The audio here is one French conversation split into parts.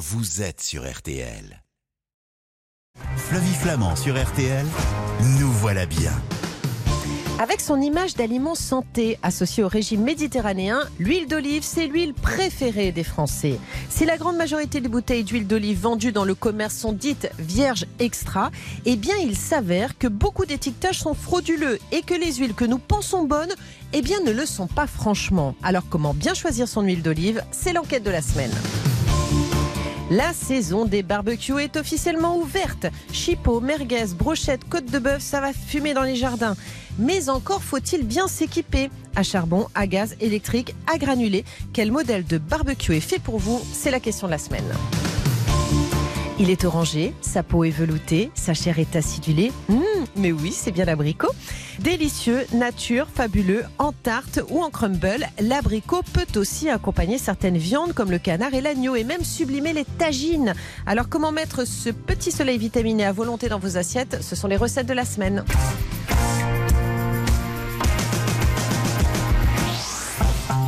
vous êtes sur RTL. Flavie Flamand sur RTL, nous voilà bien. Avec son image d'aliment santé associée au régime méditerranéen, l'huile d'olive, c'est l'huile préférée des Français. Si la grande majorité des bouteilles d'huile d'olive vendues dans le commerce sont dites vierges extra, eh bien il s'avère que beaucoup d'étiquetages sont frauduleux et que les huiles que nous pensons bonnes, eh bien ne le sont pas franchement. Alors comment bien choisir son huile d'olive? C'est l'enquête de la semaine. La saison des barbecues est officiellement ouverte. Chipot, merguez, brochettes, côte de bœuf, ça va fumer dans les jardins. Mais encore faut-il bien s'équiper. À charbon, à gaz, électrique, à granulé. Quel modèle de barbecue est fait pour vous C'est la question de la semaine. Il est orangé, sa peau est veloutée, sa chair est acidulée. Mmh, mais oui, c'est bien l'abricot. Délicieux, nature, fabuleux, en tarte ou en crumble, l'abricot peut aussi accompagner certaines viandes comme le canard et l'agneau et même sublimer les tagines. Alors comment mettre ce petit soleil vitaminé à volonté dans vos assiettes? Ce sont les recettes de la semaine.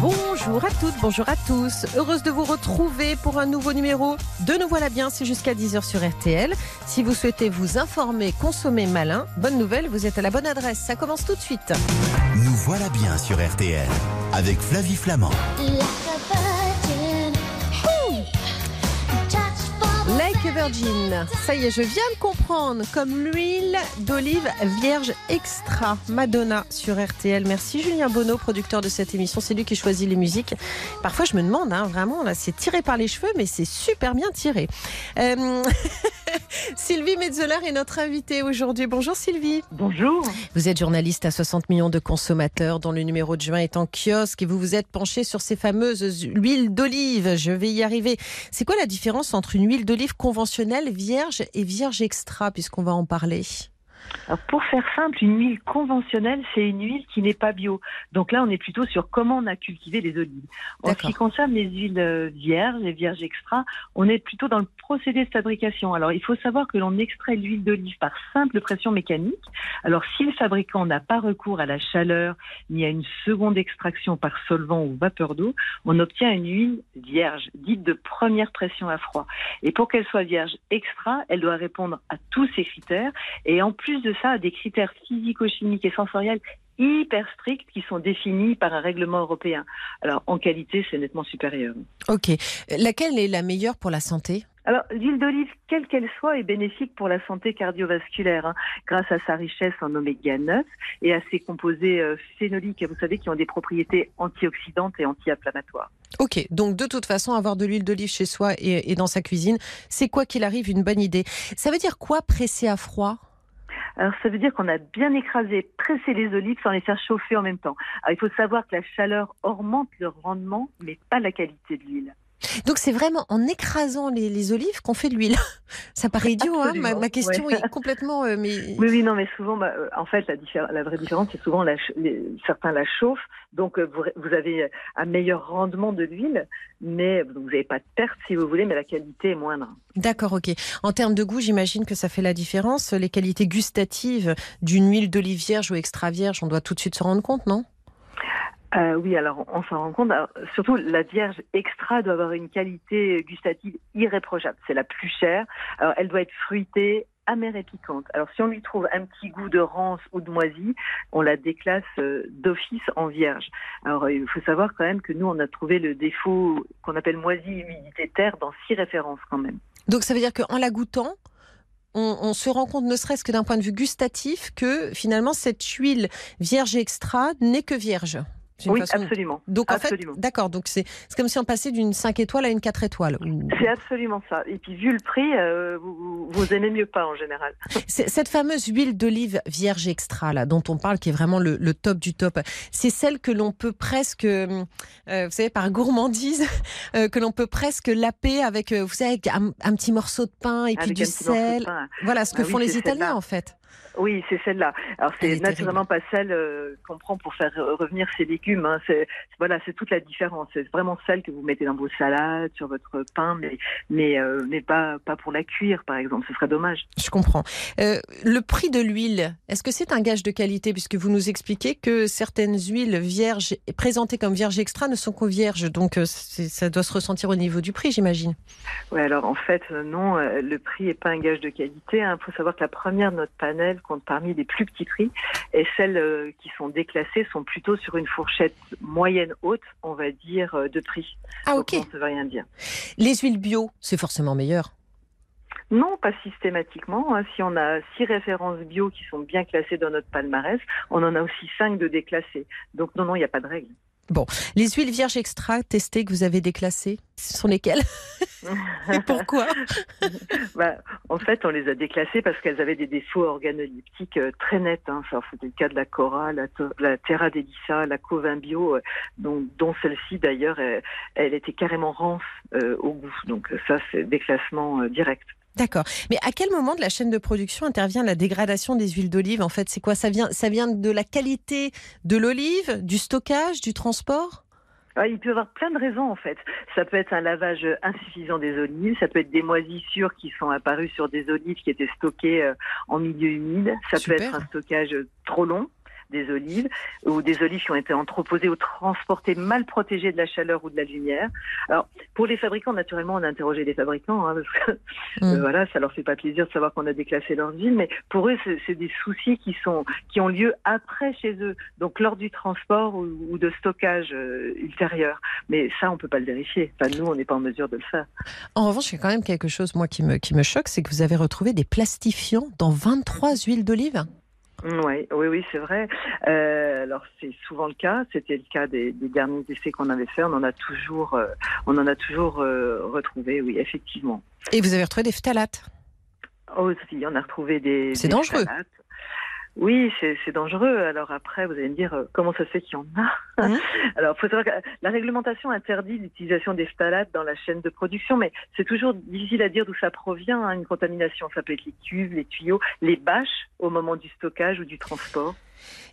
Bonjour à toutes, bonjour à tous. Heureuse de vous retrouver pour un nouveau numéro de Nous voilà bien, c'est jusqu'à 10h sur RTL. Si vous souhaitez vous informer, consommer malin, bonne nouvelle, vous êtes à la bonne adresse. Ça commence tout de suite. Nous voilà bien sur RTL avec Flavie Flamand. A Virgin, ça y est, je viens de comprendre, comme l'huile d'olive vierge extra, Madonna sur RTL. Merci Julien Bonneau, producteur de cette émission, c'est lui qui choisit les musiques. Parfois je me demande, hein, vraiment, là c'est tiré par les cheveux, mais c'est super bien tiré. Euh... Sylvie Metzeler est notre invitée aujourd'hui. Bonjour Sylvie. Bonjour. Vous êtes journaliste à 60 millions de consommateurs dont le numéro de juin est en kiosque et vous vous êtes penché sur ces fameuses huiles d'olive. Je vais y arriver. C'est quoi la différence entre une huile d'olive conventionnelle vierge et vierge extra puisqu'on va en parler alors pour faire simple, une huile conventionnelle, c'est une huile qui n'est pas bio. Donc là, on est plutôt sur comment on a cultivé les olives. En ce qui concerne les huiles euh, vierges, les vierges extra, on est plutôt dans le procédé de fabrication. Alors il faut savoir que l'on extrait l'huile d'olive par simple pression mécanique. Alors si le fabricant n'a pas recours à la chaleur ni à une seconde extraction par solvant ou vapeur d'eau, on obtient une huile vierge, dite de première pression à froid. Et pour qu'elle soit vierge extra, elle doit répondre à tous ces critères. Et en plus de ça, des critères physico-chimiques et sensoriels hyper stricts qui sont définis par un règlement européen. Alors en qualité, c'est nettement supérieur. Ok. Laquelle est la meilleure pour la santé? Alors, l'huile d'olive, quelle qu'elle soit, est bénéfique pour la santé cardiovasculaire, hein, grâce à sa richesse en oméga 9 et à ses composés euh, phénoliques, vous savez, qui ont des propriétés antioxydantes et anti-inflammatoires. Ok, donc de toute façon, avoir de l'huile d'olive chez soi et, et dans sa cuisine, c'est quoi qu'il arrive une bonne idée. Ça veut dire quoi presser à froid? Alors ça veut dire qu'on a bien écrasé, pressé les olives sans les faire chauffer en même temps. Alors il faut savoir que la chaleur augmente le rendement, mais pas la qualité de l'huile. Donc c'est vraiment en écrasant les, olives qu'on fait de l'huile. Ça paraît idiot, hein ma, question est complètement. Euh, mais... Oui, oui, non, mais souvent, bah, euh, en fait, la, la, vraie différence, c'est souvent la, certains la chauffent, donc euh, vous, vous, avez un meilleur rendement de l'huile, mais vous n'avez pas de perte si vous voulez, mais la qualité est moindre. D'accord, ok. En termes de goût, j'imagine que ça fait la différence. Les qualités gustatives d'une huile d'olive vierge ou extra vierge, on doit tout de suite se rendre compte, non? Euh, oui, alors on s'en rend compte. surtout, la Vierge extra doit avoir une qualité gustative irréprochable. C'est la plus chère. Elle doit être fruitée, amère et piquante. Alors, si on lui trouve un petit goût de rance ou de moisi, on la déclasse euh, d'office en vierge. Alors, il faut savoir quand même que nous, on a trouvé le défaut qu'on appelle moisi humidité terre dans six références quand même. Donc, ça veut dire qu'en la goûtant, on, on, se rend compte, ne serait-ce que d'un point de vue gustatif, que finalement, cette huile vierge extra n'est que vierge. Oui, absolument. Donc en fait, d'accord. Donc c'est comme si on passait d'une 5 étoiles à une 4 étoiles. C'est absolument ça. Et puis vu le prix, euh, vous, vous, aimez mieux pas en général. Cette fameuse huile d'olive vierge extra là, dont on parle, qui est vraiment le, top du top, c'est celle que l'on peut presque, euh, vous savez, par gourmandise, euh, que l'on peut presque laper avec, vous savez, un, petit morceau de pain et puis du sel. Voilà ce que ah font les Italiens en fait. Oui, c'est celle-là. Alors c'est naturellement pas celle euh, qu'on prend pour faire revenir ses légumes. Hein. C'est voilà, c'est toute la différence. C'est vraiment celle que vous mettez dans vos salades, sur votre pain, mais mais euh, mais pas pas pour la cuire, par exemple. Ce serait dommage. Je comprends. Euh, le prix de l'huile, est-ce que c'est un gage de qualité? Puisque vous nous expliquez que certaines huiles vierges présentées comme vierges extra ne sont qu'aux vierges, donc ça doit se ressentir au niveau du prix, j'imagine. Oui, alors en fait non, le prix est pas un gage de qualité. Il hein. faut savoir que la première de notre panel compte parmi les plus petits prix et celles euh, qui sont déclassées sont plutôt sur une fourchette moyenne haute, on va dire, euh, de prix. Ah ok. ça veut rien dire. Les huiles bio, c'est forcément meilleur. Non, pas systématiquement. Hein. Si on a six références bio qui sont bien classées dans notre palmarès, on en a aussi cinq de déclassées. Donc non, non, il n'y a pas de règle. Bon, les huiles vierges extra testées que vous avez déclassées, ce sont lesquelles? Et pourquoi? Bah, En fait, on les a déclassées parce qu'elles avaient des défauts organoleptiques euh, très nets. Hein. C'était le cas de la Cora, la, la Terra Delissa, la Covin Bio, euh, dont, celle-ci d'ailleurs, elle, était carrément rance euh, au goût. Donc ça, c'est déclassement direct. D'accord. Mais à quel moment de la chaîne de production intervient la dégradation des huiles d'olive En fait, c'est quoi? Ça vient, ça vient de la qualité de l'olive, du stockage, du transport? Ah, il peut y avoir plein de raisons en fait. Ça peut être un lavage insuffisant des olives, ça peut être des moisissures qui sont apparues sur des olives qui étaient stockées euh, en milieu humide, ça peut être un stockage trop long, des olives, ou des olives qui ont été entreposées ou transportées mal protégées de la chaleur ou de la lumière. Alors, pour les fabricants, naturellement, on a interrogé les fabricants, hein, parce que mm. euh, voilà, ça leur fait pas plaisir de savoir qu'on a déclassé leurs huiles, mais pour eux, c'est des soucis qui sont qui ont lieu après chez eux, donc lors du transport ou, de stockage euh, ultérieur. Mais ça, on peut pas le vérifier. Enfin, nous, on n'est pas en mesure de le faire. En revanche, il y a quand même quelque chose, moi, qui me, qui me choque, c'est que vous avez retrouvé des plastifiants dans 23 huiles d'olive. Oui, oui, oui, c'est vrai. Euh, alors c'est souvent le cas. C'était le cas des, derniers essais qu'on avait fait. On en a toujours, euh, on en a toujours euh, retrouvé. Oui, effectivement. Et vous avez retrouvé des phtalates? Oh, aussi, on a retrouvé des. C'est dangereux. Oui, c'est dangereux. Alors après, vous allez me dire euh, comment ça se fait qu'il y en a. Mmh. Alors, faut savoir que la réglementation interdit l'utilisation des phtalates dans la chaîne de production, mais c'est toujours difficile à dire d'où ça provient. Hein, une contamination, ça peut être les cuves, les tuyaux, les bâches au moment du stockage ou du transport.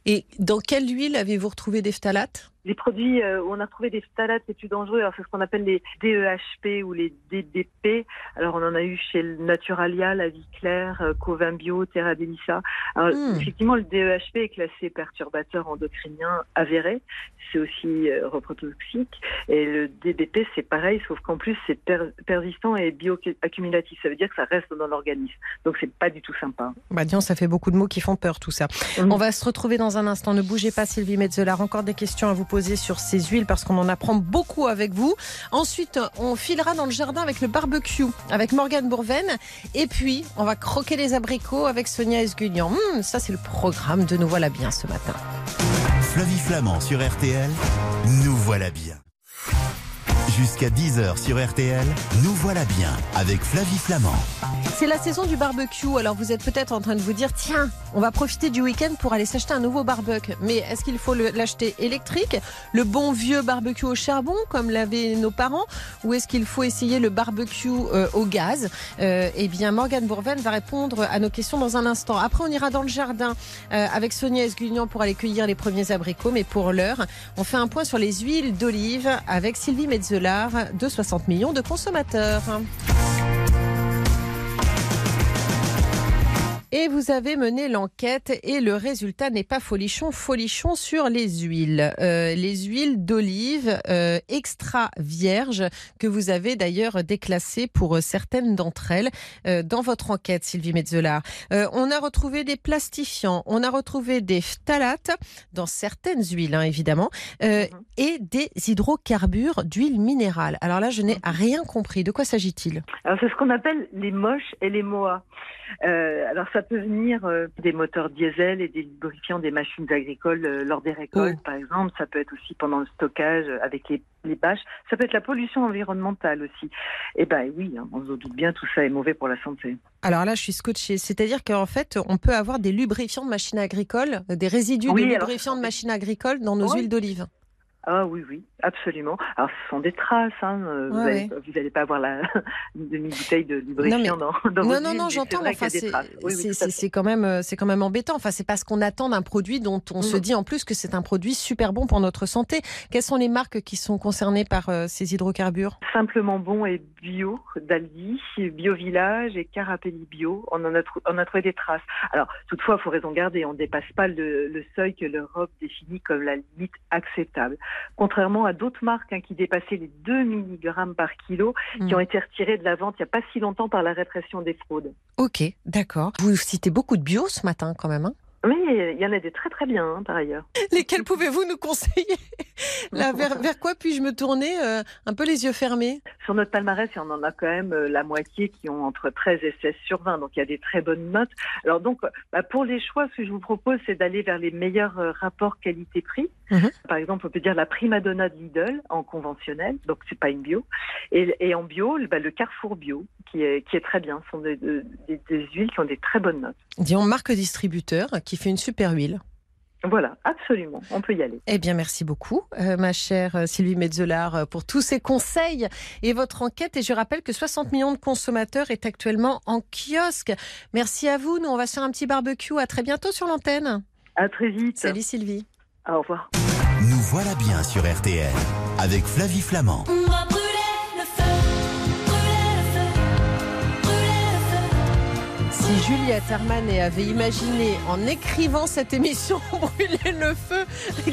Et dans quelle huile avez-vous retrouvé des phtalates? Les produits euh, où on a trouvé des phtalates les plus dangereux, c'est ce qu'on appelle les DEHP ou les DDP. Alors on en a eu chez Naturalia, La Vie Claire, euh, Covin Bio, Terra Delissa. Alors, hmm. Effectivement, le DEHP est classé perturbateur endocrinien avéré. C'est aussi euh, reprotoxique. Et le DDP, c'est pareil, sauf qu'en plus c'est persistant et bioaccumulatif. Ça veut dire que ça reste dans l'organisme. Donc c'est pas du tout sympa. Bah disons, ça fait beaucoup de mots qui font peur tout ça. On va se retrouver dans un instant. Ne bougez pas, Sylvie Metzeler. Encore des questions à vous poser sur ces huiles parce qu'on en apprend beaucoup avec vous. Ensuite, on filera dans le jardin avec le barbecue avec Morgane Bourven. Et puis, on va croquer les abricots avec Sonia Esguignan. Hum, ça, c'est le programme de Nous Voilà Bien ce matin. Flavie Flamand sur RTL, Nous Voilà Bien. Jusqu'à 10h sur RTL, nous voilà bien avec Flavie Flamand. C'est la saison du barbecue, alors vous êtes peut-être en train de vous dire tiens, on va profiter du week-end pour aller s'acheter un nouveau barbecue. Mais est-ce qu'il faut l'acheter électrique, le bon vieux barbecue au charbon comme l'avaient nos parents, ou est-ce qu'il faut essayer le barbecue euh, au gaz? Euh, Eh bien, Morgane Bourven va répondre à nos questions dans un instant. Après, on ira dans le jardin euh, avec Sonia Esguignan pour aller cueillir les premiers abricots. Mais pour l'heure, on fait un point sur les huiles d'olive avec Sylvie De 60 millions de consommateurs. Et vous avez mené l'enquête et le résultat n'est pas folichon, folichon sur les huiles. Euh, les huiles d'olive euh, extra vierges que vous avez d'ailleurs déclassées pour certaines d'entre elles euh, dans votre enquête, Sylvie Metzeler. on a retrouvé des plastifiants, on a retrouvé des phtalates dans certaines huiles, hein, évidemment, mhm. et des hydrocarbures d'huile minérale. Alors là, je n'ai mhm. rien compris. De quoi s'agit-il? Alors c'est ce qu'on appelle les moches et les moas. alors ça ça peut venir euh, des moteurs diesel et des lubrifiants des machines agricoles euh, lors des récoltes, par exemple. Ça peut être aussi pendant le stockage euh, avec les, bâches. Ça peut être la pollution environnementale aussi. Et eh ben oui, hein, on se doute bien, tout ça est mauvais pour la santé. Alors là, je suis scotché. C'est-à-dire qu'en fait, on peut avoir des lubrifiants de machines agricoles, des résidus de lubrifiants de machines agricoles dans nos huiles d'olive. Ah oui, oui, absolument. Alors, ce sont des traces. Hein. Euh, vous n'allez pas avoir la demi-bouteille de lubrifiant non, dans, Non, non, non, j'entends. Enfin, c'est quand même, euh, c'est quand même embêtant. Enfin, c'est parce qu'on attend d'un produit dont on se mm. dit en plus que c'est un produit super bon pour notre santé. Quelles sont les marques qui sont concernées par euh, ces hydrocarbures? Simplement bon et bio, d'Aldi, Bio Village et Carapelli Bio. On en a, on a trouvé des traces. Alors, toutefois, il faut raison garder. On ne dépasse pas le, le seuil que l'Europe définit comme la limite acceptable contrairement à d'autres marques hein, qui dépassaient les 2 mg par kilo, qui mm. ont été retirées de la vente il n'y a pas si longtemps par la répression des fraudes. Ok, d'accord. Vous citez beaucoup de bio ce matin quand même. Hein oui, il y en a des très très bien hein, par ailleurs. Lesquels pouvez-vous nous conseiller? Là, vers, vers, quoi puis-je me tourner euh, un peu les yeux fermés? Sur notre palmarès, on en a quand même euh, la moitié qui ont entre 13 et 16 sur 20, donc il y a des très bonnes notes. Alors donc, bah, pour les choix, ce que je vous propose, c'est d'aller vers les meilleurs euh, rapports qualité-prix. Mhm. Par exemple, on peut dire la Primadonna de Lidl en conventionnel, donc c'est pas une bio, et, et en bio, bah, le Carrefour bio, qui est, qui est très bien. Ce sont des, des, des huiles qui ont des très bonnes notes. Disons marque distributeur qui fait une super huile. Voilà, absolument, on peut y aller. Eh bien, merci beaucoup, euh, ma chère euh, Sylvie Metzelar, euh, pour tous ces conseils et votre enquête. Et je rappelle que 60 millions de consommateurs est actuellement en kiosque. Merci à vous. Nous, on va se faire un petit barbecue. À très bientôt sur l'antenne. À très vite. Salut Sylvie. Au revoir. Nous voilà bien sur RTL avec Flavie Flamand. Si Juliette Armanet avait imaginé en écrivant cette émission brûler le feu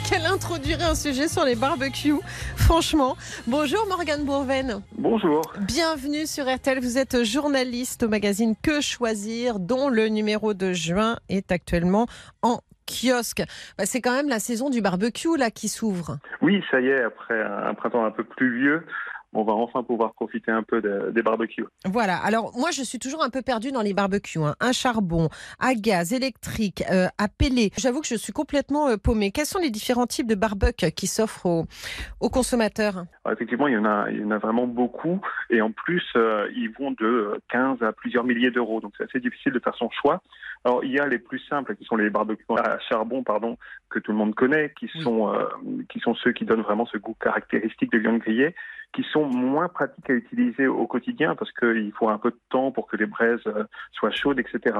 qu'elle introduirait un sujet sur les barbecues, franchement. Bonjour Morgane Bourven. Bonjour. Bienvenue sur RTL. Vous êtes journaliste au magazine Que choisir, dont le numéro de juin est actuellement en kiosque. Bah, c'est quand même la saison du barbecue là qui s'ouvre. Oui, ça y est, après un printemps un peu pluvieux, on va enfin pouvoir profiter un peu des barbecues. Voilà. Alors moi, je suis toujours un peu perdue dans les barbecues. Hein. Un charbon, à gaz, électrique, euh, à pellets. J'avoue que je suis complètement euh, paumée. Quels sont les différents types de barbecues qui s'offrent aux, consommateurs? Effectivement, il y en a, il y en a vraiment beaucoup, et en plus, euh, ils vont de 15 à plusieurs milliers d'euros. Donc c'est assez difficile de faire son choix. Alors il y a les plus simples qui sont les barbecues à charbon, pardon, que tout le monde connaît, qui sont qui sont ceux qui donnent vraiment ce goût caractéristique de viande grillée qui sont moins pratiques à utiliser au quotidien parce qu'il faut un peu de temps pour que les braises euh, soient chaudes, etc.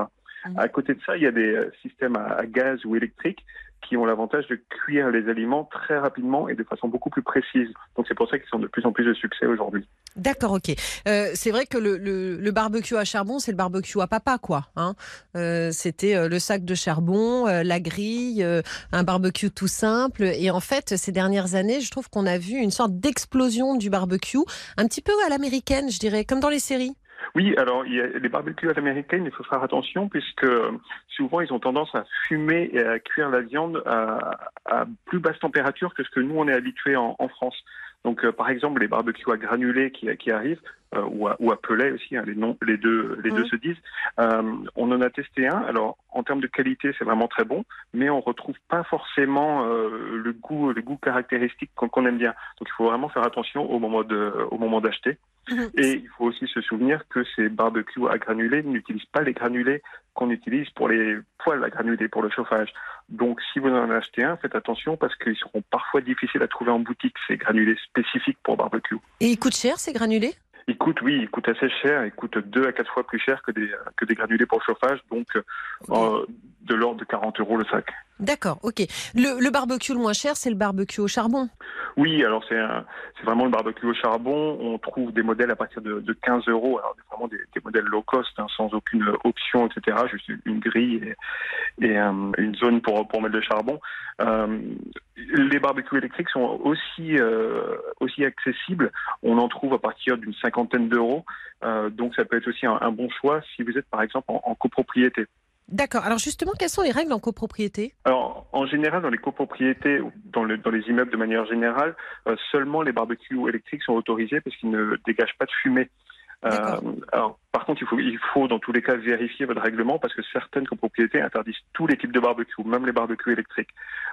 Mmh. À côté de ça, il y a des euh, systèmes à gaz ou électriques qui ont l'avantage de cuire les aliments très rapidement et de façon beaucoup plus précise. Donc c'est pour ça qu'ils sont de plus en plus de succès aujourd'hui. D'accord, ok. Euh, c'est vrai que le, barbecue à charbon, c'est le barbecue à papa, quoi. Hein euh, C'était euh, le sac de charbon, la grille, un barbecue tout simple. Et en fait, ces dernières années, je trouve qu'on a vu une sorte d'explosion du barbecue, un petit peu à l'américaine, je dirais, comme dans les séries. Oui, alors il y a les barbecues américaines, il faut faire attention puisque souvent ils ont tendance à fumer et à cuire la viande à, plus basse température que ce que nous on est habitué en, France. Donc, euh, par exemple, les barbecues à granulés qui, qui arrivent, euh, ou, à, ou à aussi, hein, les, noms, les deux, les deux se disent. Euh, on en a testé un. Alors, en termes de qualité, c'est vraiment très bon, mais on retrouve pas forcément le goût, le goût caractéristique qu'on aime bien. Donc, il faut vraiment faire attention au moment de, au moment d'acheter. Mhm. Et il faut aussi se souvenir que ces barbecues à granulés n'utilisent pas les granulés qu'on utilise pour les poêles à granulés, pour le chauffage. Donc si vous en achetez un, faites attention parce qu'ils seront parfois difficiles à trouver en boutique, ces granulés spécifiques pour barbecue. Et ils coûtent cher ces granulés? Ils coûtent, oui, ils coûtent assez cher. Ils coûtent deux à quatre fois plus cher que des, que des granulés pour chauffage, donc euh, de l'ordre de 40 euros le sac. D'accord, ok. Le, barbecue le moins cher, c'est le barbecue au charbon Oui, alors c'est vraiment le barbecue au charbon. On trouve des modèles à partir de, de 15 euros, alors vraiment des, modèles low cost, hein, sans aucune option, etc. Juste une grille et, euh, une zone pour, mettre le charbon. Euh, les barbecues électriques sont aussi, euh, aussi accessibles. On en trouve à partir d'une cinquantaine d'euros. Donc ça peut être aussi un, un, bon choix si vous êtes par exemple en copropriété. D'accord. Alors justement, quelles sont les règles en copropriété? Alors en général, dans les copropriétés, dans, le, dans les immeubles de manière générale, euh, seulement les barbecues électriques sont autorisés parce qu'ils ne dégagent pas de fumée. Euh, alors, contre, il faut, il faut dans tous les cas vérifier votre règlement parce que certaines copropriétés interdisent tous les types de barbecues, même les barbecues électriques.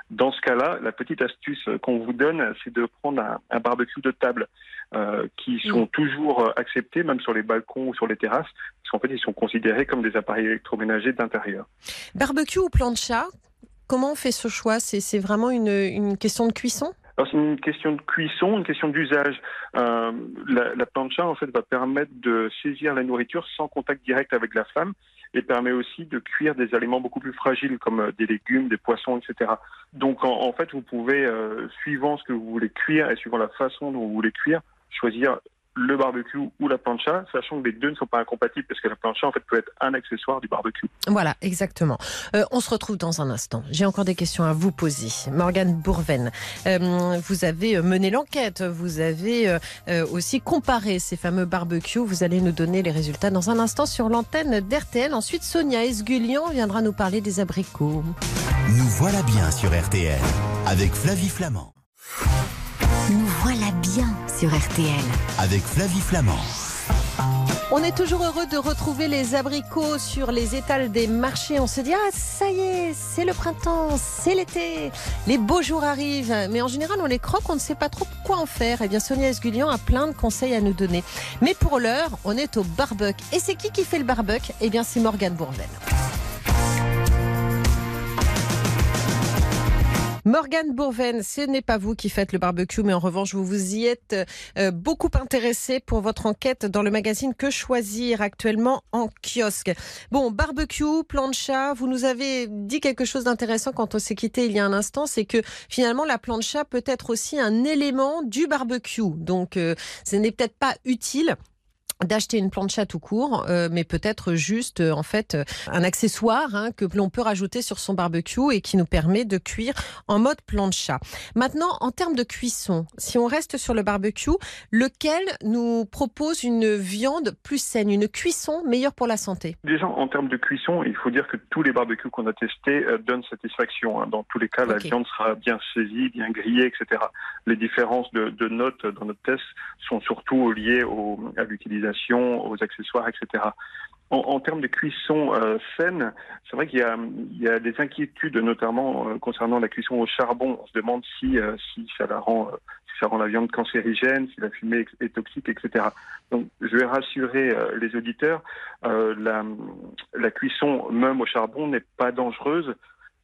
Dans ce cas-là, la petite astuce qu'on vous donne, c'est de prendre un, un, barbecue de table euh, qui sont toujours acceptés, même sur les balcons ou sur les terrasses, parce qu'en fait, ils sont considérés comme des appareils électroménagers d'intérieur. Barbecue ou plancha Comment on fait ce choix? C'est vraiment une, une question de cuisson? Alors c'est une question de cuisson, une question d'usage. Euh, la, la, plancha en fait va permettre de saisir la nourriture sans contact direct avec la flamme et permet aussi de cuire des aliments beaucoup plus fragiles comme euh, des légumes, des poissons, etc. Donc en, en fait vous pouvez, euh, suivant ce que vous voulez cuire et suivant la façon dont vous voulez cuire, choisir le barbecue ou la plancha, sachant que les deux ne sont pas incompatibles parce que la plancha en fait peut être un accessoire du barbecue. Voilà, exactement. Euh, on se retrouve dans un instant. J'ai encore des questions à vous poser. Morgane Bourven, euh, vous avez mené l'enquête, vous avez euh, euh aussi comparé ces fameux barbecues. Vous allez nous donner les résultats dans un instant sur l'antenne d'RTL. Ensuite, Sonia Esgulian viendra nous parler des abricots. Nous voilà bien sur RTL avec Flavie Flamand. Nous voilà bien sur RTL. Avec Flavie Flamand. On est toujours heureux de retrouver les abricots sur les étals des marchés. On se dit, ah, ça y est, c'est le printemps, c'est l'été, les beaux jours arrivent. Mais en général, on les croque, on ne sait pas trop quoi en faire. Eh bien, Sonia Esgulian a plein de conseils à nous donner. Mais pour l'heure, on est au barbecue. Et c'est qui qui fait le barbecue? Eh bien, c'est Morgane Bourvel. Morgane Bourven, ce n'est pas vous qui faites le barbecue, mais en revanche, vous vous y êtes euh, beaucoup intéressé pour votre enquête dans le magazine Que choisir actuellement en kiosque. Bon, barbecue, plancha, vous nous avez dit quelque chose d'intéressant quand on s'est quitté il y a un instant, c'est que finalement la plancha peut être aussi un élément du barbecue. Donc, euh, ce n'est peut-être pas utile d'acheter une plancha tout court, euh, mais peut-être juste euh, en fait euh, un accessoire hein, que l'on peut rajouter sur son barbecue et qui nous permet de cuire en mode plancha. Maintenant, en termes de cuisson, si on reste sur le barbecue, lequel nous propose une viande plus saine, une cuisson meilleure pour la santé? Déjà, en termes de cuisson, il faut dire que tous les barbecues qu'on a testés donnent satisfaction. Hein. Dans tous les cas, la viande sera bien saisie, bien grillée, etc. Les différences de, de notes dans notre test sont surtout liées au, à l'utilisation aux accessoires, etc. En, termes de cuisson euh, saine, c'est vrai qu'il y, a, des inquiétudes, notamment euh, concernant la cuisson au charbon. On se demande si, euh, si ça rend, la viande cancérigène, si la fumée est, toxique, etc. Donc, je vais rassurer les auditeurs, la cuisson même au charbon n'est pas dangereuse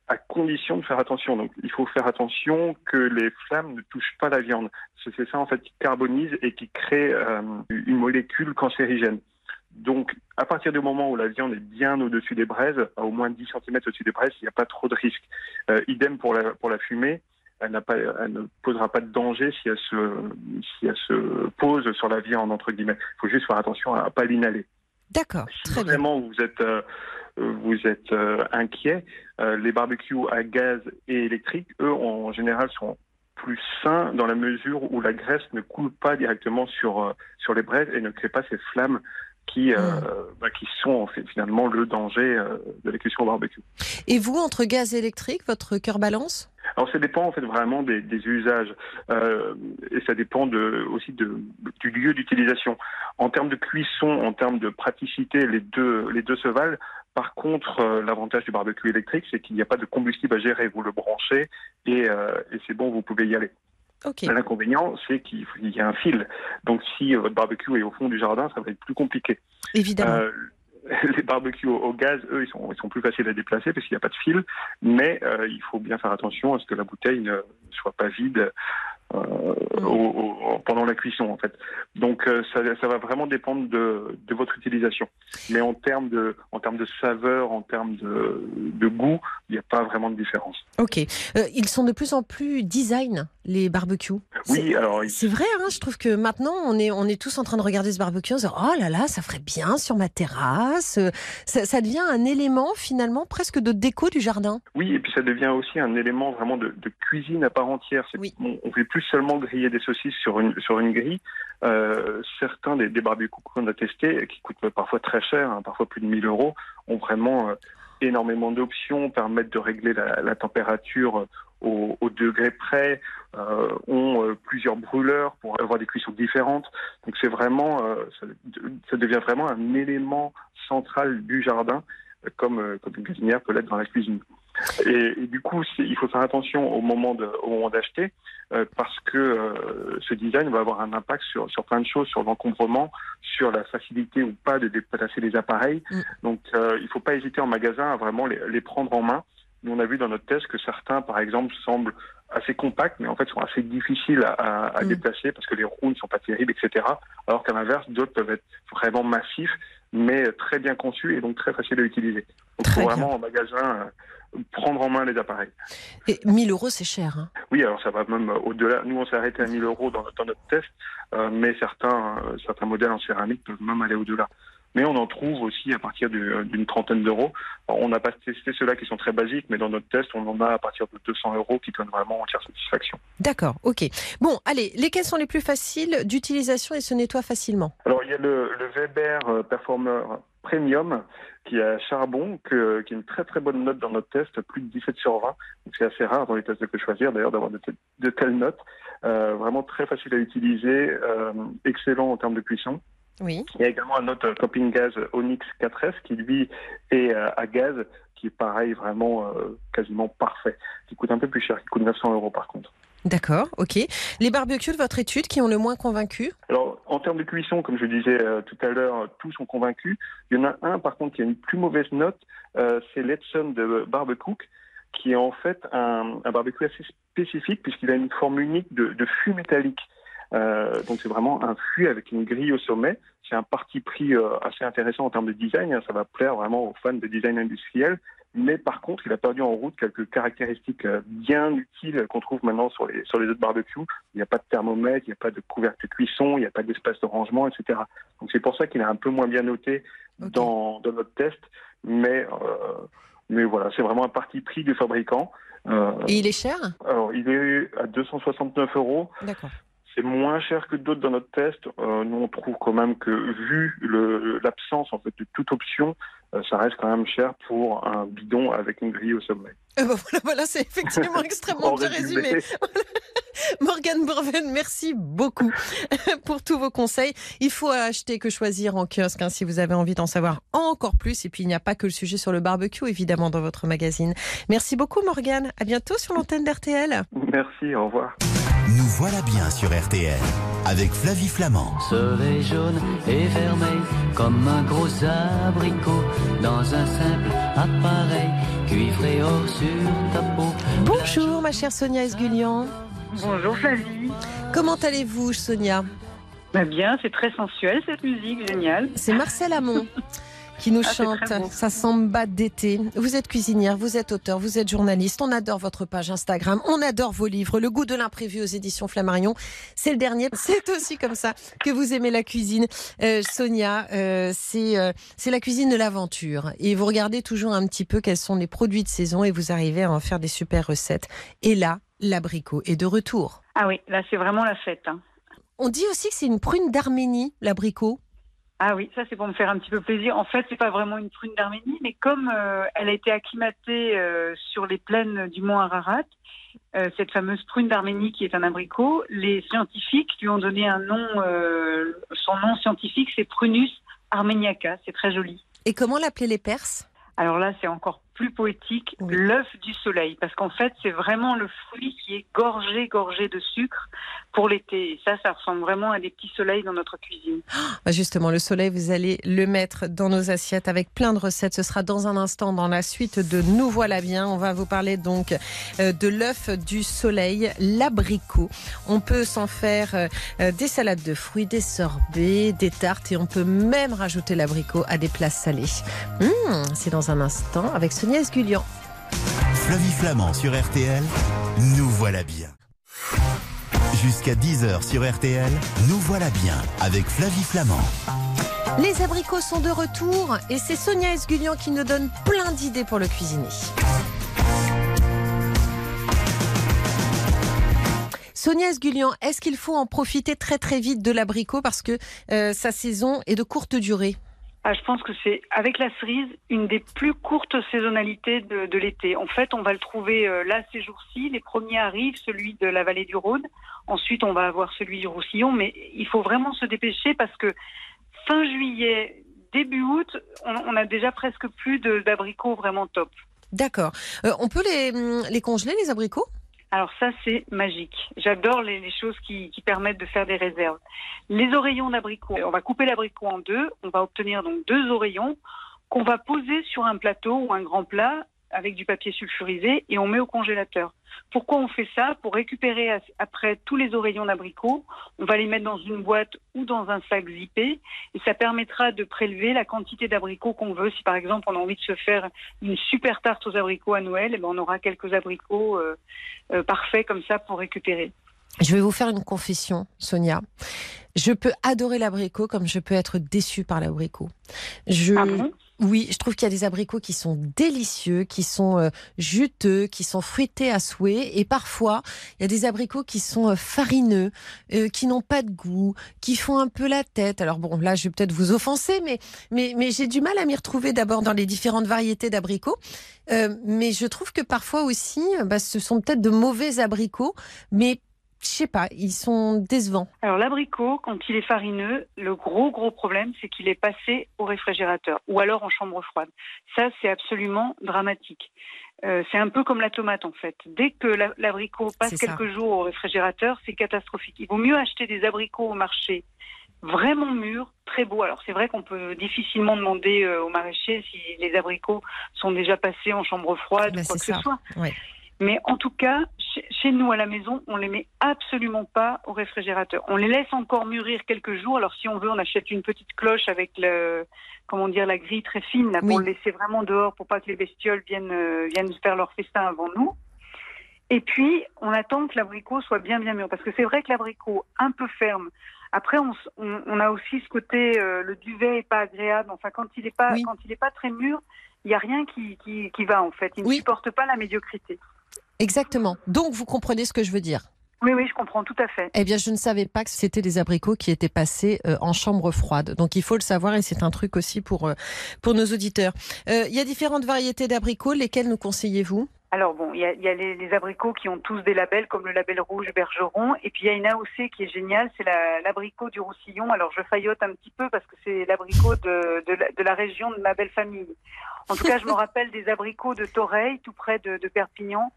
à condition de faire attention. Donc, il faut faire attention que les flammes ne touchent pas la viande. C'est ça, en fait, qui carbonise et qui crée euh, une molécule cancérigène. Donc, à partir du moment où la viande est bien au-dessus des braises, à au moins 10 cm au-dessus des braises, il n'y a pas trop de risque. Euh, idem pour la, pour la fumée. Elle, pas, elle, ne posera pas de danger si elle, se, si elle se pose sur la viande, entre guillemets. Il faut juste faire attention à ne pas l'inhaler. D'accord. Si vraiment vous êtes, euh, vous êtes euh, inquiet, euh, les barbecues à gaz et électrique, eux, en général, sont plus sains dans la mesure où la graisse ne coule pas directement sur, sur les braises et ne crée pas ces flammes qui, hmm. bah, qui sont finalement le danger de la cuisson au barbecue. Et vous, entre gaz et électrique, votre cœur balance? Alors ça dépend en fait vraiment des, des usages euh, et ça dépend de, aussi de, du lieu d'utilisation. En termes de cuisson, en termes de praticité, les deux, les deux se valent. Par contre, euh, l'avantage du barbecue électrique, c'est qu'il n'y a pas de combustible à gérer. Vous le branchez et, euh, et c'est bon, vous pouvez y aller. Okay. L'inconvénient, c'est qu'il y a un fil. Donc, si votre barbecue est au fond du jardin, ça va être plus compliqué. Évidemment. Euh, les barbecues au, gaz, eux, ils sont, ils sont plus faciles à déplacer parce qu'il n'y a pas de fil, mais euh, il faut bien faire attention à ce que la bouteille ne soit pas vide euh, au, pendant la cuisson en fait. Donc euh, ça, ça, va vraiment dépendre de, de, votre utilisation. Mais en termes de, en termes de saveur, en termes de, de goût, il n'y a pas vraiment de différence. Ok. Euh, ils sont de plus en plus design les barbecues. Oui, alors c'est vrai. Hein, je trouve que maintenant on est on est tous en train de regarder ce barbecue. Se dit, oh là là, ça ferait bien sur ma terrasse. Ça, ça, devient un élément finalement presque de déco du jardin. Oui, et puis ça devient aussi un élément vraiment de, de cuisine à part entière. Oui. On, on fait plus seulement griller des saucisses sur une, sur une grille. Euh, certains des, des barbecues qu'on a testés, qui coûtent parfois très cher, hein, parfois plus de 1000 euros, ont vraiment euh, énormément d'options, permettent de régler la, température au, au, degré près, euh, ont euh, plusieurs brûleurs pour avoir des cuissons différentes. Donc c'est vraiment, euh, ça, ça, devient vraiment un élément central du jardin, comme, comme une cuisinière peut l'être dans la cuisine. Et, et, du coup, il faut faire attention au moment de, au moment d'acheter, euh, parce que euh, ce design va avoir un impact sur, sur plein de choses, sur l'encombrement, sur la facilité ou pas de déplacer les appareils. Mm. Donc, euh, il ne faut pas hésiter en magasin à vraiment les, les, prendre en main. Nous, on a vu dans notre test que certains, par exemple, semblent assez compactes, mais en fait sont assez difficiles à, mm. déplacer parce que les roues ne sont pas terribles, etc. Alors qu'à l'inverse, d'autres peuvent être vraiment massifs, mais très bien conçus et donc très faciles à utiliser. Donc il faut vraiment en magasin euh, prendre en main les appareils. Et 1000 euros, c'est cher. Hein oui, alors ça va même au-delà. Nous, on s'est arrêté à 1000 euros dans, notre test, euh, mais certains, euh, certains modèles en céramique peuvent même aller au-delà mais on en trouve aussi à partir d'une trentaine d'euros. On n'a pas testé ceux-là qui sont très basiques, mais dans notre test, on en a à partir de 200 euros qui donnent vraiment entière satisfaction. D'accord, ok. Bon, allez, lesquels sont les plus faciles d'utilisation et se nettoient facilement? Alors, il y a le, Weber euh, Performer Premium qui à charbon, que, qui a une très très bonne note dans notre test, plus de 17 sur 20. C'est assez rare dans les tests de que choisir d'ailleurs d'avoir de, de, telles notes. Euh, vraiment très facile à utiliser, euh, excellent en termes de cuisson. Oui. Il y a également un autre coping gaz Onyx 4S qui lui est euh, à gaz, qui est pareil, vraiment euh, quasiment parfait, qui coûte un peu plus cher, qui coûte 900 euros par contre. D'accord, ok. Les barbecues de votre étude qui ont le moins convaincu? Alors, en termes de cuisson, comme je disais euh, tout à l'heure, tous sont convaincus. Il y en a un, par contre, qui a une plus mauvaise note, c'est l'Epson de Barbecook, qui est en fait un, barbecue assez spécifique puisqu'il a une forme unique de, de fût métallique. Euh, donc c'est vraiment un fût avec une grille au sommet. C'est un parti pris euh, assez intéressant en termes de design. Hein. Ça va plaire vraiment aux fans de design industriel. Mais par contre, il a perdu en route quelques caractéristiques euh, bien utiles qu'on trouve maintenant sur les, sur les autres barbecues. Il n'y a pas de thermomètre, il n'y a pas de couvercle de cuisson, il n'y a pas d'espace de rangement, etc. Donc c'est pour ça qu'il est un peu moins bien noté dans, dans notre test. Mais, euh, mais voilà, c'est vraiment un parti pris du fabricant. Euh, Et il est cher? Alors, il est à 269 euros. D'accord. C'est moins cher que d'autres dans notre test. Euh, nous, on trouve quand même que, vu l'absence en fait de toute option, euh, ça reste quand même cher pour un bidon avec une grille au sommet. Euh, bah voilà, voilà c'est effectivement extrêmement bien résumé. Morgane Bourven, merci beaucoup pour tous vos conseils. Il faut acheter que choisir en kiosque hein, si vous avez envie d'en savoir encore plus. Et puis, il n'y a pas que le sujet sur le barbecue, évidemment, dans votre magazine. Merci beaucoup, Morgane. À bientôt sur l'antenne d'RTL. Merci, au revoir. Nous voilà bien sur RTL avec Flavie Flamand. Soleil jaune et vermeil comme un gros abricot dans un simple appareil cuivré or sur ta peau. Bonjour ma chère Sonia Esgulian. Bonjour Flavie. Comment allez-vous Sonia? Bah Bien, c'est très sensuel cette musique, génial. C'est Marcel Amont. qui nous ah, chante sa samba d'été. Vous êtes cuisinière, vous êtes auteur, vous êtes journaliste. On adore votre page Instagram, on adore vos livres. Le goût de l'imprévu aux éditions Flammarion, c'est le dernier. C'est aussi comme ça que vous aimez la cuisine. Euh, Sonia, euh, c'est euh, c'est la cuisine de l'aventure. Et vous regardez toujours un petit peu quels sont les produits de saison et vous arrivez à en faire des super recettes. Et là, l'abricot est de retour. Ah oui, là c'est vraiment la fête. Hein. On dit aussi que c'est une prune d'Arménie, l'abricot. Ah oui, ça c'est pour me faire un petit peu plaisir. En fait, c'est pas vraiment une prune d'Arménie, mais comme euh, elle a été acclimatée euh, sur les plaines du mont Ararat, euh, cette fameuse prune d'Arménie qui est un abricot, les scientifiques lui ont donné un nom, son nom scientifique c'est Prunus armeniaca. C'est très joli. Et comment l'appelaient les Perses? Alors là, c'est encore plus poétique, l'œuf du soleil, parce qu'en fait, c'est vraiment le fruit qui est gorgé, gorgé de sucre pour l'été. Et ça, ça ressemble vraiment à des petits soleils dans notre cuisine. Bah, justement, le soleil, vous allez le mettre dans nos assiettes avec plein de recettes. Ce sera dans un instant dans la suite de Nous voilà bien. On va vous parler donc euh, de l'œuf du soleil, l'abricot. On peut s'en faire euh, euh, des salades de fruits, des sorbets, des tartes et on peut même rajouter l'abricot à des plats salés. Mmh, c'est dans un instant avec Sonia Esgulian. Flavie Flamand sur RTL, nous voilà bien. Jusqu'à 10h sur RTL, nous voilà bien avec Flavie Flamand. Les abricots sont de retour et c'est Sonia Esgulian qui nous donne plein d'idées pour le cuisiner. Sonia Esgulian, est-ce qu'il faut en profiter très très vite de l'abricot parce que euh, sa saison est de courte durée? Ah, je pense que c'est, avec la cerise, une des plus courtes saisonnalités de, l'été. En fait, on va le trouver euh, là ces jours-ci. Les premiers arrivent, celui de la vallée du Rhône. Ensuite, on va avoir celui du Roussillon. Mais il faut vraiment se dépêcher parce que fin juillet, début août, on, a déjà presque plus d'abricots vraiment top. D'accord. Euh, on peut les, les congeler, les abricots? Alors ça, c'est magique. J'adore les, choses qui, permettent de faire des réserves. Les oreillons d'abricot, on va couper l'abricot en deux. On va obtenir donc deux oreillons qu'on va poser sur un plateau ou un grand plat avec du papier sulfurisé et on met au congélateur. Pourquoi on fait ça? Pour récupérer après tous les oreillons d'abricots. On va les mettre dans une boîte ou dans un sac zippé et ça permettra de prélever la quantité d'abricots qu'on veut. Si par exemple on a envie de se faire une super tarte aux abricots à Noël, eh ben, on aura quelques abricots euh, euh, parfaits comme ça pour récupérer. Je vais vous faire une confession, Sonia. Je peux adorer l'abricot comme je peux être déçue par l'abricot. Je... Ah oui, je trouve qu'il y a des abricots qui sont délicieux, qui sont euh, juteux, qui sont fruités à souhait. Et parfois, il y a des abricots qui sont euh, farineux, euh, qui n'ont pas de goût, qui font un peu la tête. Alors bon, là, je vais peut-être vous offenser, mais, mais, mais j'ai du mal à m'y retrouver d'abord dans les différentes variétés d'abricots. mais je trouve que parfois aussi, bah, ce sont peut-être de mauvais abricots, mais je sais pas, ils sont décevants. Alors l'abricot, quand il est farineux, le gros gros problème, c'est qu'il est passé au réfrigérateur ou alors en chambre froide. Ça, c'est absolument dramatique. Euh, c'est un peu comme la tomate en fait. Dès que l'abricot passe quelques jours au réfrigérateur, c'est catastrophique. Il vaut mieux acheter des abricots au marché vraiment mûrs, très beaux. Alors c'est vrai qu'on peut difficilement demander euh, aux maraîchers si les abricots sont déjà passés en chambre froide ben, ou quoi que ce soit. Ouais. Mais en tout cas, chez nous à la maison, on les met absolument pas au réfrigérateur. On les laisse encore mûrir quelques jours. Alors si on veut, on achète une petite cloche avec le, comment dire, la grille très fine là, pour le laisser vraiment dehors pour pas que les bestioles viennent euh, viennent faire leur festin avant nous. Et puis on attend que l'abricot soit bien bien mûr parce que c'est vrai que l'abricot un peu ferme. Après, on, on, a aussi ce côté, euh, le duvet est pas agréable. Enfin, quand il est pas, quand il est pas très mûr, il n'y a rien qui, qui, qui, va en fait. Il ne supporte pas la médiocrité. Exactement. Donc, vous comprenez ce que je veux dire? Oui, oui, je comprends tout à fait. Eh bien, je ne savais pas que c'était des abricots qui étaient passés euh, en chambre froide. Donc, il faut le savoir et c'est un truc aussi pour, euh, pour nos auditeurs. Euh, il y a différentes variétés d'abricots. Lesquels nous conseillez-vous? Alors bon, il y a, y a les, abricots qui ont tous des labels, comme le label rouge Bergeron, et puis il y a une AOC qui est géniale, c'est l'abricot du Roussillon. Alors je faillote un petit peu parce que c'est l'abricot de, de, la, de, la, région de ma belle famille. En tout cas, je me rappelle des abricots de Toreil, tout près de, de Perpignan.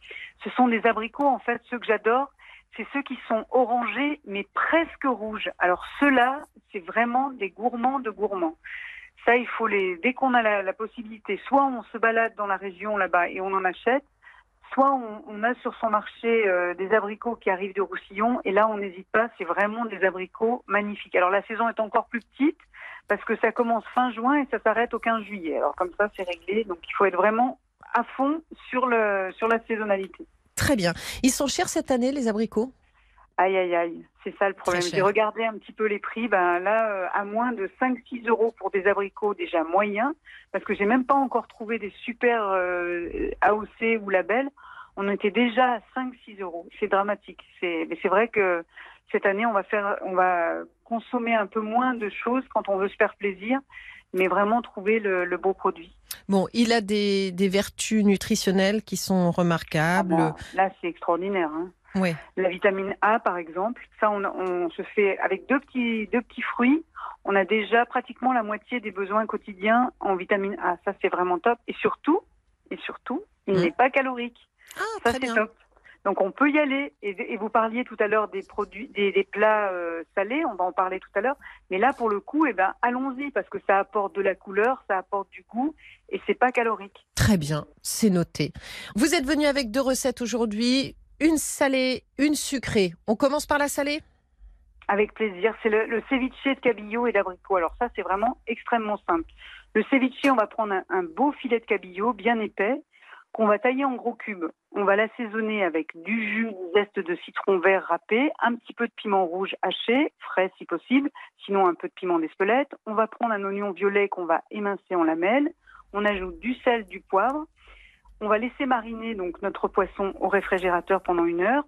Ce sont des abricots, en fait, ceux que j'adore, c'est ceux qui sont orangés, mais presque rouges. Alors ceux-là, c'est vraiment des gourmands de gourmands. Ça, il faut les. Dès qu'on a la, la, possibilité, soit on se balade dans la région là-bas et on en achète, soit on, a sur son marché euh, des abricots qui arrivent de Roussillon, et là on n'hésite pas, c'est vraiment des abricots magnifiques. Alors la saison est encore plus petite, parce que ça commence fin juin et ça s'arrête au 15 juillet. Alors comme ça c'est réglé, donc il faut être vraiment à fond sur, la saisonnalité. Très bien. Ils sont chers cette année les abricots? Aïe, aïe, aïe, c'est ça le problème. J'ai regardé un petit peu les prix. Ben là, euh, à moins de 5-6 euros pour des abricots déjà moyens, parce que j'ai même pas encore trouvé des super euh, AOC ou labels. On était déjà à 5-6 euros. C'est dramatique. C'est, mais c'est vrai que cette année, on va faire, on va consommer un peu moins de choses quand on veut se faire plaisir, mais vraiment trouver le, beau produit. Bon, il a des, des vertus nutritionnelles qui sont remarquables. Ah là, c'est extraordinaire. Hein. La vitamine A, par exemple, ça, on, se fait avec deux petits, deux petits fruits. On a déjà pratiquement la moitié des besoins quotidiens en vitamine A. Ça, c'est vraiment top. Et surtout, et surtout, il mmh. n'est pas calorique. Ah, ça, c'est top. Donc on peut y aller. Et, vous parliez tout à l'heure des produits, des, plats euh, salés. On va en parler tout à l'heure. Mais là, pour le coup, eh ben, allons-y parce que ça apporte de la couleur, ça apporte du goût et c'est pas calorique. Très bien, c'est noté. Vous êtes venu avec deux recettes aujourd'hui une salée, une sucrée. On commence par la salée? Avec plaisir. C'est le, le, ceviche de cabillaud et d'abricot. Alors ça, c'est vraiment extrêmement simple. Le ceviche, on va prendre un, beau filet de cabillaud bien épais qu'on va tailler en gros cubes. On va l'assaisonner avec du jus, du zeste de citron vert râpé, un petit peu de piment rouge haché, frais si possible, sinon un peu de piment d'Espelette. On va prendre un oignon violet qu'on va émincer en lamelles. On ajoute du sel, du poivre. On va laisser mariner donc notre poisson au réfrigérateur pendant une heure.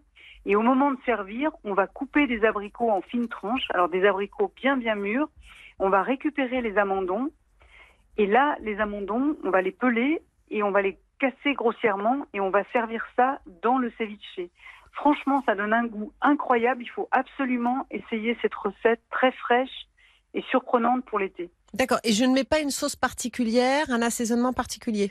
Et au moment de servir, on va couper des abricots en fines tranches, alors des abricots bien bien mûrs. On va récupérer les amandons. Et là, les amandons, on va les peler et on va les casser grossièrement et on va servir ça dans le ceviche. Franchement, ça donne un goût incroyable. Il faut absolument essayer cette recette très fraîche et surprenante pour l'été. D'accord. Et je ne mets pas une sauce particulière, un assaisonnement particulier?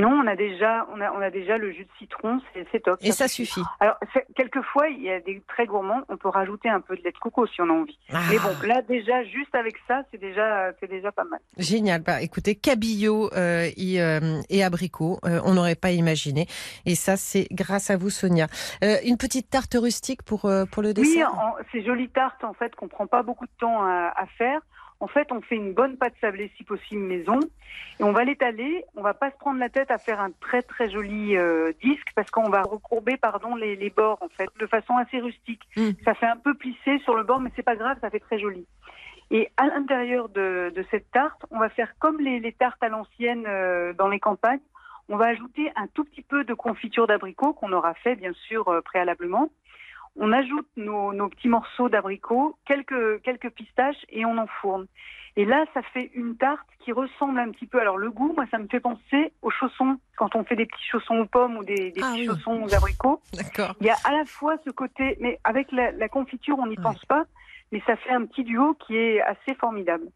Non, on a déjà, on a, on a déjà le jus de citron, c'est top. Et ça, suffit. Alors, quelquefois, il y a des très gourmands, on peut rajouter un peu de lait de coco si on a envie. Ah. Mais bon, là, déjà, juste avec ça, c'est déjà, c'est déjà pas mal. Génial. Bah, écoutez, cabillaud euh, et, euh, et, abricot, euh, on n'aurait pas imaginé. Et ça, c'est grâce à vous, Sonia. une petite tarte rustique pour, pour le dessert? Oui, c'est jolie tarte, en fait, qu'on prend pas beaucoup de temps à, à faire. En fait, on fait une bonne pâte sablée, si possible maison, et on va l'étaler. On va pas se prendre la tête à faire un très très joli euh, disque parce qu'on va recourber pardon les, bords en fait de façon assez rustique. Mm. Ça fait un peu plisser sur le bord, mais c'est pas grave, ça fait très joli. Et à l'intérieur de, cette tarte, on va faire comme les, tartes à l'ancienne euh, dans les campagnes. On va ajouter un tout petit peu de confiture d'abricot qu'on aura fait bien sûr euh, préalablement on ajoute nos, petits morceaux d'abricot, quelques, quelques pistaches et on enfourne. Et là, ça fait une tarte qui ressemble un petit peu. Alors le goût, moi, ça me fait penser aux chaussons. Quand on fait des petits chaussons aux pommes ou des, ah petits chaussons aux abricots, il y a à la fois ce côté, mais avec la, confiture, on n'y pense pas, mais ça fait un petit duo qui est assez formidable.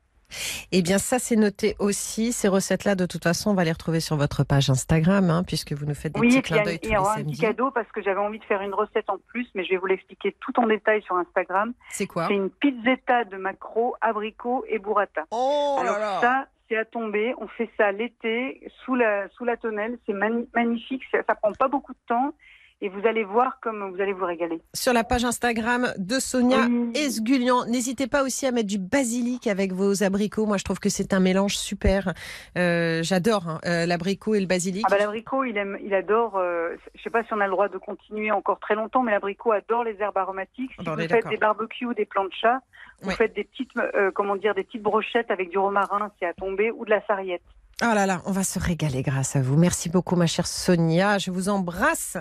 Eh bien, ça, c'est noté aussi. Ces recettes-là, de toute façon, on va les retrouver sur votre page Instagram, hein, puisque vous nous faites des petits clins d'œil tous les samedis. Oui, un petit cadeau parce que j'avais envie de faire une recette en plus, mais je vais vous l'expliquer tout en détail sur Instagram. C'est quoi? C'est une pizzetta de macro, abricot et burrata. Oh Alors ça, c'est à tomber. On fait ça l'été sous la sous la tonnelle. C'est magnifique. Ça, ça prend pas beaucoup de temps et vous allez voir comme vous allez vous régaler. Sur la page Instagram de Sonia Esgulian, n'hésitez pas aussi à mettre du basilic avec vos abricots. Moi, je trouve que c'est un mélange super. Euh, j'adore hein, euh, l'abricot et le basilic. Ah bah, l'abricot, il aime, il adore. Euh, je sais pas si on a le droit de continuer encore très longtemps, mais l'abricot adore les herbes aromatiques. Si vous faites des barbecues, des plants de chat, vous faites des petites, comment dire, des petites brochettes avec du romarin, c'est à tomber, ou de la sarriette. Oh là là, on va se régaler grâce à vous. Merci beaucoup, ma chère Sonia. Je vous embrasse.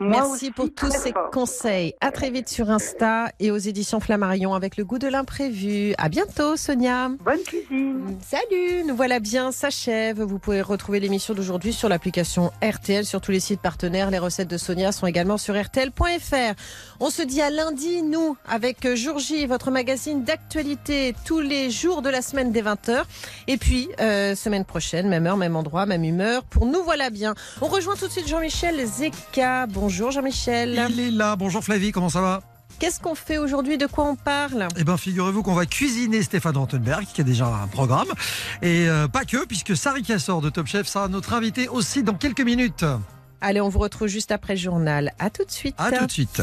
Merci pour tous ces conseils. À très vite sur Insta et aux éditions Flammarion avec le goût de l'imprévu. À bientôt, Sonia. Bonne cuisine. Salut, nous voilà bien, s'achève. Vous pouvez retrouver l'émission d'aujourd'hui sur l'application RTL, sur tous les sites partenaires. Les recettes de Sonia sont également sur RTL.fr. On se dit à lundi, nous, avec Jour J, votre magazine d'actualité tous les jours de la semaine des 20h. Et puis, euh, semaine prochaine, même heure, même endroit, même humeur. Pour nous voilà bien. On rejoint tout de suite Jean-Michel Zeka. Bonjour Jean-Michel. Il est là. Bonjour Flavie, comment ça va? Qu'est-ce qu'on fait aujourd'hui? De quoi on parle? Eh bien, figurez-vous qu'on va cuisiner Stéphane Rottenberg, qui a déjà un programme. Et euh, pas que, puisque Sari Cassor de Top Chef sera notre invité aussi dans quelques minutes. Allez, on vous retrouve juste après le journal. À tout de suite. À tout de suite.